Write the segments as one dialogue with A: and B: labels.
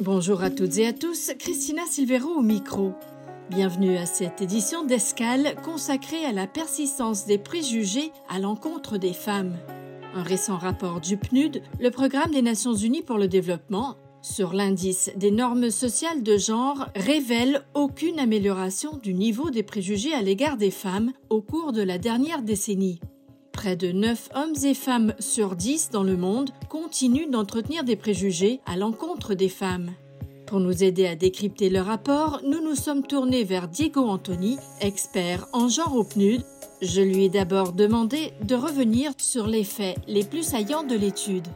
A: Bonjour à toutes et à tous, Christina Silvero au micro. Bienvenue à cette édition d'Escale consacrée à la persistance des préjugés à l'encontre des femmes. Un récent rapport du PNUD, le Programme des Nations Unies pour le développement, sur l'indice des normes sociales de genre révèle aucune amélioration du niveau des préjugés à l'égard des femmes au cours de la dernière décennie. Près de 9 hommes et femmes sur 10 dans le monde continuent d'entretenir des préjugés à l'encontre des femmes. Pour nous aider à décrypter le rapport, nous nous sommes tournés vers Diego Antoni, expert en genre au PNUD. Je lui ai d'abord demandé de revenir sur les faits les plus saillants de l'étude.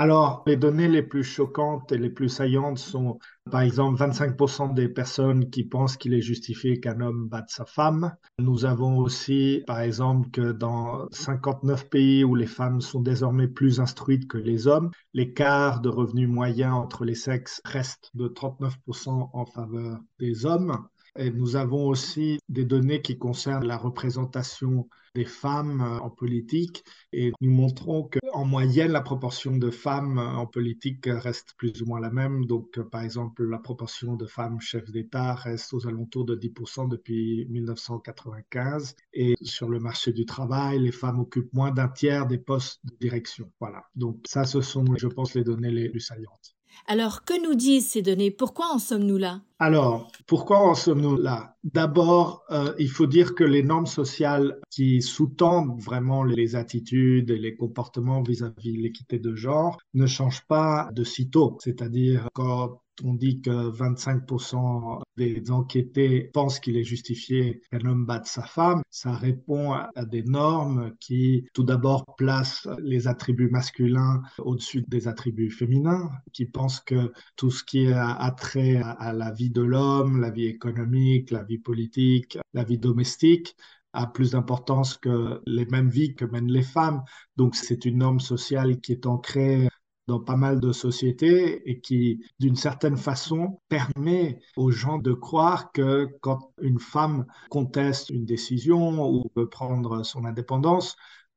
B: Alors, les données les plus choquantes et les plus saillantes sont, par exemple, 25% des personnes qui pensent qu'il est justifié qu'un homme batte sa femme. Nous avons aussi, par exemple, que dans 59 pays où les femmes sont désormais plus instruites que les hommes, l'écart de revenus moyens entre les sexes reste de 39% en faveur des hommes. Et nous avons aussi des données qui concernent la représentation des femmes euh, en politique et nous montrons qu'en moyenne, la proportion de femmes en politique reste plus ou moins la même. Donc, euh, par exemple, la proportion de femmes chefs d'État reste aux alentours de 10% depuis 1995. Et sur le marché du travail, les femmes occupent moins d'un tiers des postes de direction. Voilà. Donc, ça, ce sont, je pense, les données les plus saillantes.
A: Alors, que nous disent ces données? Pourquoi en sommes-nous là?
B: Alors, pourquoi en sommes-nous là? D'abord, euh, il faut dire que les normes sociales qui sous-tendent vraiment les attitudes et les comportements vis-à-vis de l'équité de genre ne changent pas de sitôt. C'est-à-dire quand on dit que 25% des enquêtés pensent qu'il est justifié qu'un homme batte sa femme. Ça répond à, des normes qui, tout d'abord, placent les attributs masculins au-dessus des attributs féminins, qui pensent que tout ce qui a trait à la vie de l'homme, la vie économique, la vie politique, la vie domestique, a plus d'importance que les mêmes vies que mènent les femmes. Donc c'est une norme sociale qui est ancrée dans pas mal de sociétés et qui, d'une certaine façon, permet aux gens de croire que quand une femme conteste une décision ou veut prendre son indépendance,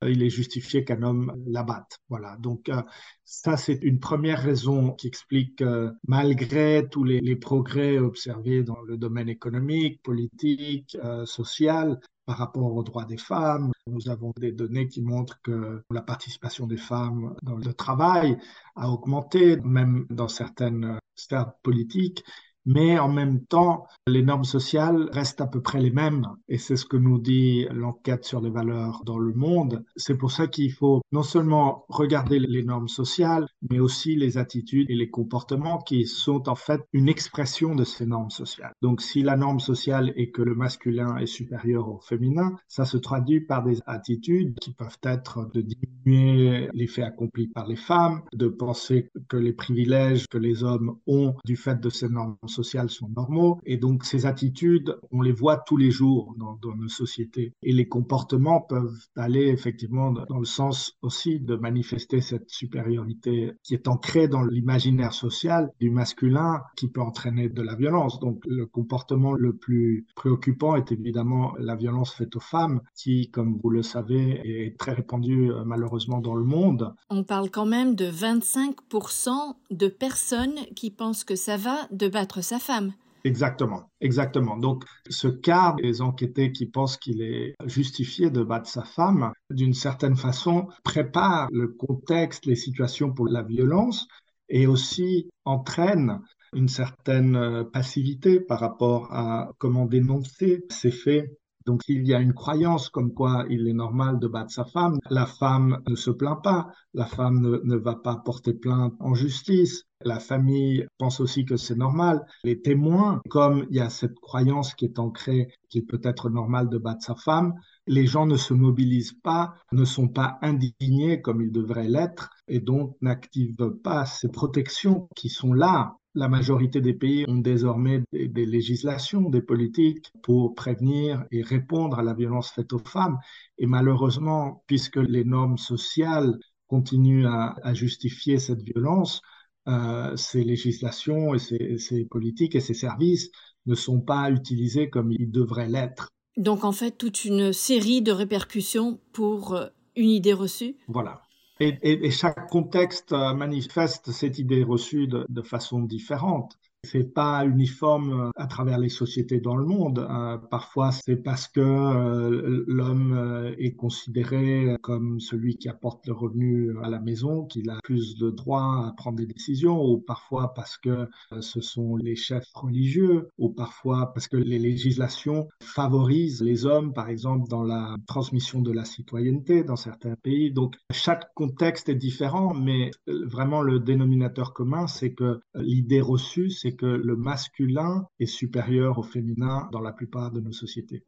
B: il est justifié qu'un homme la batte. Voilà. Donc, euh, ça, c'est une première raison qui explique que malgré tous les, progrès observés dans le domaine économique, politique, euh, social, par rapport aux droits des femmes. Nous avons des données qui montrent que la participation des femmes dans le travail a augmenté, même dans certaines sphères politiques mais en même temps, les normes sociales restent à peu près les mêmes. Et c'est ce que nous dit l'enquête sur les valeurs dans le monde. C'est pour ça qu'il faut non seulement regarder les normes sociales, mais aussi les attitudes et les comportements qui sont en fait une expression de ces normes sociales. Donc si la norme sociale est que le masculin est supérieur au féminin, ça se traduit par des attitudes qui peuvent être de diminuer les faits accomplis par les femmes, de penser que les privilèges que les hommes ont du fait de ces normes sociales sont normaux. Et donc, ces attitudes, on les voit tous les jours dans, nos sociétés. Et les comportements peuvent aller effectivement dans le sens aussi de manifester cette supériorité qui est ancrée dans l'imaginaire social du masculin qui peut entraîner de la violence. Donc, le comportement le plus préoccupant est évidemment la violence faite aux femmes qui, comme vous le savez, est très répandue euh, malheureusement dans le monde.
A: On parle quand même de 25% de personnes qui pensent que ça va de battre sa femme.
B: Exactement, exactement. Donc, ce quart des enquêtés qui pensent qu'il est justifié de battre sa femme, d'une certaine façon, prépare le contexte, les situations pour la violence et aussi entraîne une certaine euh, passivité par rapport à comment dénoncer ces faits donc il y a une croyance comme quoi il est normal de battre sa femme. La femme ne se plaint pas, la femme ne, va pas porter plainte en justice. La famille pense aussi que c'est normal. Les témoins, comme il y a cette croyance qui est ancrée qu'il peut être normal de battre sa femme, les gens ne se mobilisent pas, ne sont pas indignés comme ils devraient l'être et donc n'activent pas ces protections qui sont là la majorité des pays ont désormais des, législations, des politiques pour prévenir et répondre à la violence faite aux femmes. Et malheureusement, puisque les normes sociales continuent à, justifier cette violence, euh, ces législations et ces, ces politiques et ces services ne sont pas utilisés comme ils devraient l'être.
A: Donc en fait, toute une série de répercussions pour euh, une idée reçue
B: Voilà. Et, chaque contexte euh, manifeste cette idée reçue de façon différente c'est pas uniforme euh, à travers les sociétés dans le monde. Euh, parfois, c'est parce que euh, l'homme est considéré comme celui qui apporte le revenu à la maison qu'il a plus de droits à prendre des décisions, ou parfois parce que ce sont les chefs religieux, ou parfois parce que les législations favorisent les hommes, par exemple, dans la transmission de la citoyenneté dans certains pays. Donc, chaque contexte est différent, mais vraiment le dénominateur commun, c'est que l'idée reçue, c'est que le masculin est supérieur au féminin dans la plupart de nos sociétés.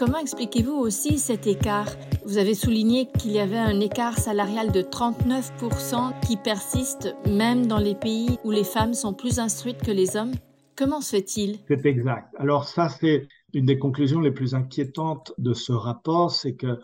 A: Comment expliquez-vous aussi cet écart? Vous avez souligné qu'il y avait un écart salarial de 39% qui persiste même dans les pays où les femmes sont plus instruites que les hommes? Comment se fait-il?
B: C'est exact. Alors ça, c'est une des conclusions les plus inquiétantes de ce rapport, c'est que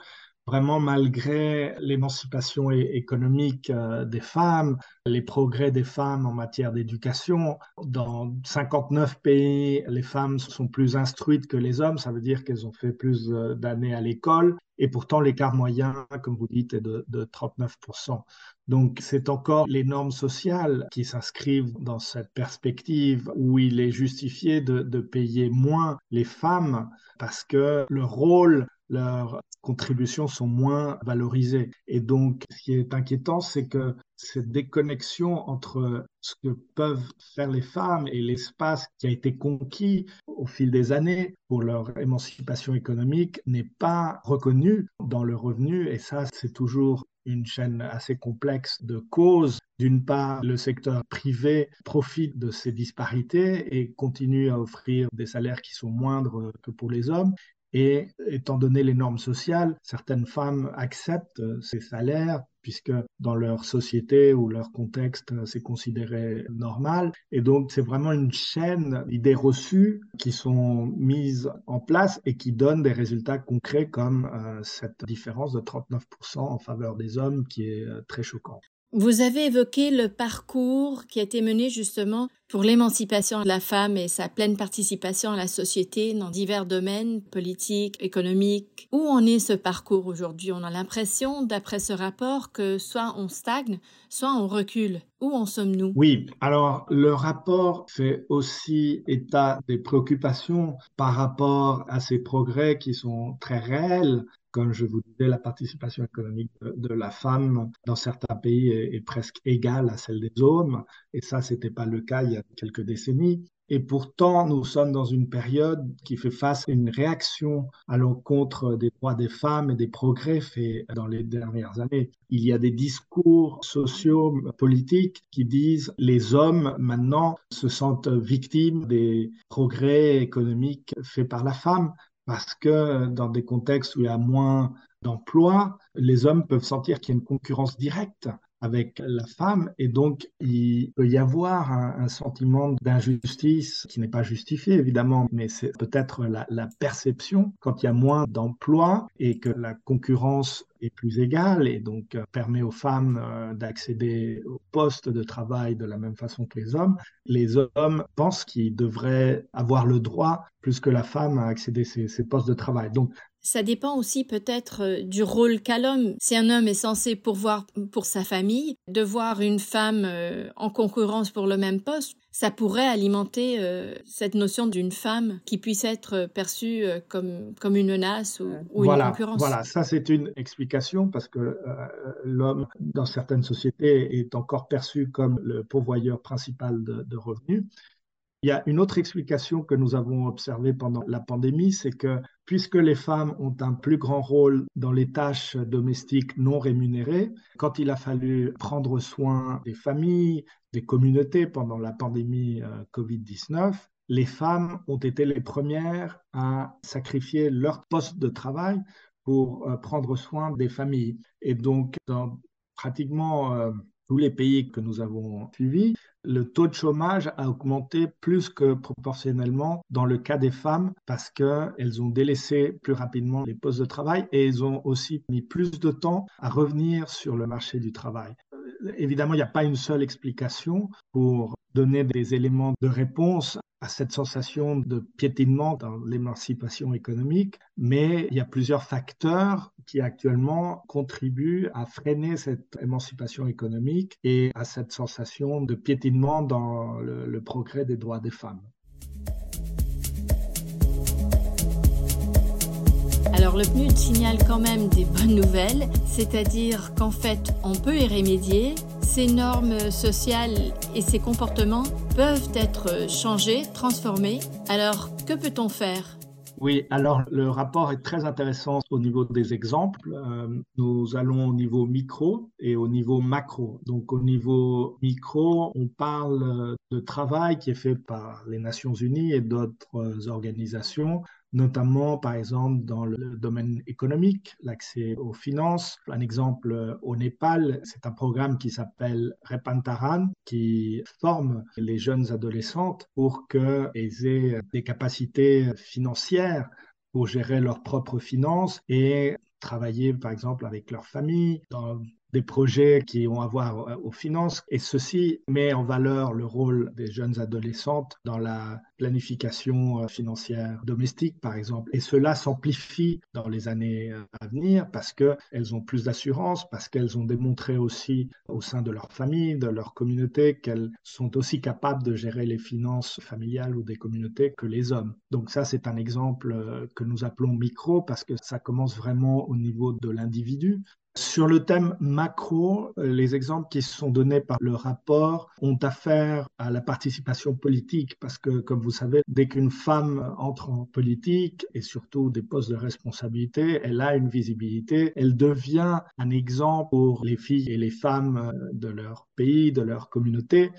B: Vraiment, malgré l'émancipation économique euh, des femmes, les progrès des femmes en matière d'éducation, dans 59 pays, les femmes sont plus instruites que les hommes. Ça veut dire qu'elles ont fait plus euh, d'années à l'école. Et pourtant, l'écart moyen, comme vous dites, est de, 39%. Donc, c'est encore les normes sociales qui s'inscrivent dans cette perspective où il est justifié de, de payer moins les femmes parce que le rôle leurs contributions sont moins valorisées. Et donc, ce qui est inquiétant, c'est que cette déconnexion entre ce que peuvent faire les femmes et l'espace qui a été conquis au fil des années pour leur émancipation économique n'est pas reconnu dans le revenu. Et ça, c'est toujours une chaîne assez complexe de causes. D'une part, le secteur privé profite de ces disparités et continue à offrir des salaires qui sont moindres que pour les hommes. Et étant donné les normes sociales, certaines femmes acceptent ces salaires puisque dans leur société ou leur contexte, c'est considéré normal. Et donc, c'est vraiment une chaîne d'idées reçues qui sont mises en place et qui donnent des résultats concrets comme euh, cette différence de 39% en faveur des hommes qui est euh, très choquante.
A: Vous avez évoqué le parcours qui a été mené justement pour l'émancipation de la femme et sa pleine participation à la société dans divers domaines politiques, économiques. Où en est ce parcours aujourd'hui? On a l'impression, d'après ce rapport, que soit on stagne, soit on recule. Où en sommes-nous?
B: Oui, alors le rapport fait aussi état des préoccupations par rapport à ces progrès qui sont très réels comme je vous disais, la participation économique de, la femme dans certains pays est, presque égale à celle des hommes. Et ça, ce n'était pas le cas il y a quelques décennies. Et pourtant, nous sommes dans une période qui fait face à une réaction à l'encontre des droits des femmes et des progrès faits dans les dernières années. Il y a des discours sociaux, politiques qui disent les hommes maintenant se sentent victimes des progrès économiques faits par la femme parce que dans des contextes où il y a moins d'emplois, les hommes peuvent sentir qu'il y a une concurrence directe avec la femme et donc il peut y avoir un, sentiment d'injustice qui n'est pas justifié évidemment mais c'est peut-être la, perception quand il y a moins d'emplois et que la concurrence est plus égale et donc euh, permet aux femmes euh, d'accéder aux postes de travail de la même façon que les hommes. Les hommes pensent qu'ils devraient avoir le droit, plus que la femme, à accéder à ces, ces postes de travail. Donc
A: ça dépend aussi peut-être euh, du rôle qu'a l'homme. Si un homme est censé pourvoir pour sa famille, de voir une femme euh, en concurrence pour le même poste, ça pourrait alimenter euh, cette notion d'une femme qui puisse être perçue comme, comme une menace ou,
B: une
A: concurrence.
B: Voilà, ça c'est une explication parce que l'homme, dans certaines sociétés, est encore perçu comme le pourvoyeur principal de, de revenus. Il y a une autre explication que nous avons observée pendant la pandémie, c'est que puisque les femmes ont un plus grand rôle dans les tâches domestiques non rémunérées, quand il a fallu prendre soin des familles, des communautés pendant la pandémie euh, Covid-19, les femmes ont été les premières à sacrifier leur poste de travail pour euh, prendre soin des familles. Et donc, pratiquement euh, tous les pays que nous avons suivis, le taux de chômage a augmenté plus que proportionnellement dans le cas des femmes parce qu'elles ont délaissé plus rapidement les postes de travail et elles ont aussi mis plus de temps à revenir sur le marché du travail. Évidemment, il n'y a pas une seule explication pour donner des éléments de réponse à cette sensation de piétinement dans l'émancipation économique, mais il y a plusieurs facteurs qui actuellement contribuent à freiner cette émancipation économique et à cette sensation de piétinement dans le, le progrès des droits des femmes.
A: Alors le PNUD signale quand même des bonnes nouvelles, c'est-à-dire qu'en fait on peut y remédier, ces normes sociales et ces comportements peuvent être changés, transformés. Alors que peut-on faire?
B: Oui, alors le rapport est très intéressant au niveau des exemples. Euh, nous allons au niveau micro et au niveau macro. Donc au niveau micro, on parle de travail qui est fait par les Nations Unies et d'autres organisations notamment par exemple dans le domaine économique, l'accès aux finances. Un exemple euh, au Népal, c'est un programme qui s'appelle Repantaran qui forme les jeunes adolescentes pour qu'elles aient des capacités financières pour gérer leurs propres finances et travailler par exemple avec leur famille dans des projets qui ont à voir euh, aux finances. Et ceci met en valeur le rôle des jeunes adolescentes dans la planification euh, financière domestique, par exemple. Et cela s'amplifie dans les années euh, à venir parce qu'elles ont plus d'assurance, parce qu'elles ont démontré aussi au sein de leur famille, de leur communauté, qu'elles sont aussi capables de gérer les finances familiales ou des communautés que les hommes. Donc ça, c'est un exemple que nous appelons micro parce que ça commence vraiment au niveau de l'individu. Sur le thème macro, les exemples qui sont donnés par le rapport ont affaire à la participation politique parce que, comme vous savez, dès qu'une femme entre en politique et surtout des postes de responsabilité, elle a une visibilité, elle devient un exemple pour les filles et les femmes de leur pays, de leur communauté,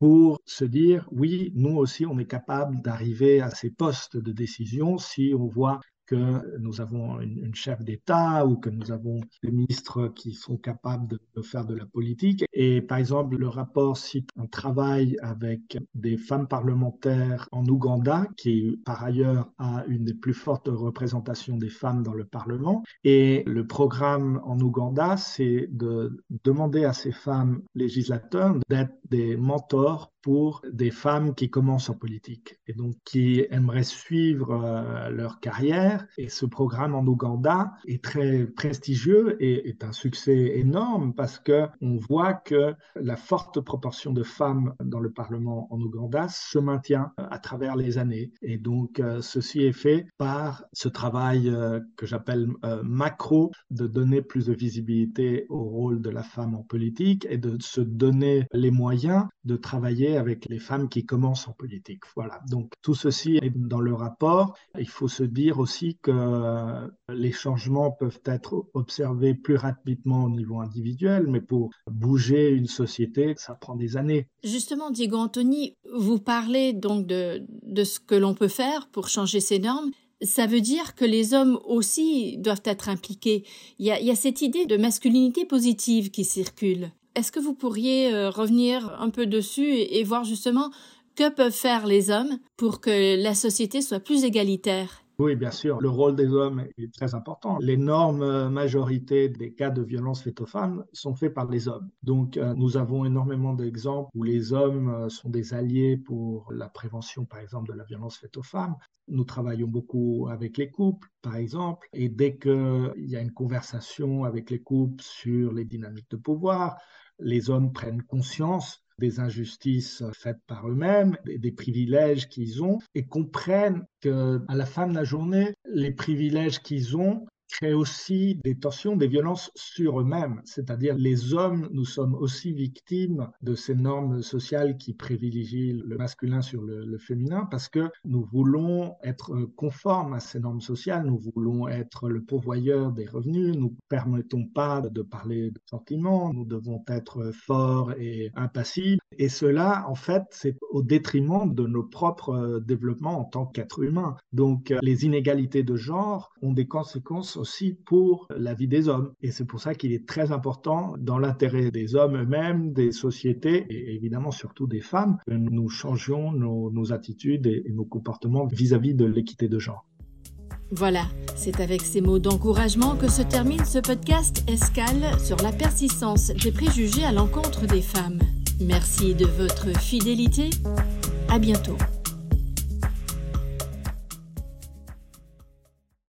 B: pour se dire, oui, nous aussi, on est capable d'arriver à ces postes de décision si on voit que nous avons une, chef d'État ou que nous avons des ministres qui sont capables de, faire de la politique. Et par exemple, le rapport cite un travail avec des femmes parlementaires en Ouganda, qui par ailleurs a une des plus fortes représentations des femmes dans le Parlement. Et le programme en Ouganda, c'est de demander à ces femmes législateurs d'être des mentors pour des femmes qui commencent en politique et donc qui aimeraient suivre euh, leur carrière. Et ce programme en Ouganda est très prestigieux et est un succès énorme parce que on voit que la forte proportion de femmes dans le Parlement en Ouganda se maintient euh, à travers les années. Et donc euh, ceci est fait par ce travail que j'appelle macro de donner plus de visibilité au rôle de la femme en politique et de se donner les moyens de travailler avec les femmes qui commencent en politique. Voilà. Donc tout ceci est dans le rapport. Il faut se dire aussi que les changements peuvent être observés plus rapidement au niveau individuel, mais pour bouger une société, ça prend des années.
A: Justement, Diego Anthony, vous parlez donc de, ce que l'on peut faire pour changer ces normes. Ça veut dire que les hommes aussi doivent être impliqués. Il y a, il y a cette idée de masculinité positive qui circule. Est-ce que vous pourriez euh, revenir un peu dessus et, voir justement que peuvent faire les hommes pour que la société soit plus égalitaire?
B: Oui, bien sûr, le rôle des hommes est très important. L'énorme majorité des cas de violence faites aux femmes sont faits par les hommes. Donc, euh, nous avons énormément d'exemples où les hommes euh, sont des alliés pour la prévention, par exemple, de la violence faite aux femmes. Nous travaillons beaucoup avec les couples, par exemple, et dès qu'il y a une conversation avec les couples sur les dynamiques de pouvoir, les hommes prennent conscience des injustices faites par eux-mêmes, des, privilèges qu'ils ont, et comprennent que à la fin de la journée, les privilèges qu'ils ont crée aussi des tensions, des violences sur eux-mêmes. C'est-à-dire les hommes, nous sommes aussi victimes de ces normes sociales qui privilégient le masculin sur le, féminin parce que nous voulons être conformes à ces normes sociales, nous voulons être le pourvoyeur des revenus, nous ne permettons pas de parler de sentiments, nous devons être forts et impassibles. Et cela, en fait, c'est au détriment de nos propres développements en tant qu'êtres humains. Donc les inégalités de genre ont des conséquences aussi pour la vie des hommes. Et c'est pour ça qu'il est très important, dans l'intérêt des hommes eux-mêmes, des sociétés et évidemment surtout des femmes, que nous changions nos, attitudes et, nos comportements vis-à-vis de l'équité de genre.
A: Voilà, c'est avec ces mots d'encouragement que se termine ce podcast Escale sur la persistance des préjugés à l'encontre des femmes. Merci de votre fidélité. À bientôt.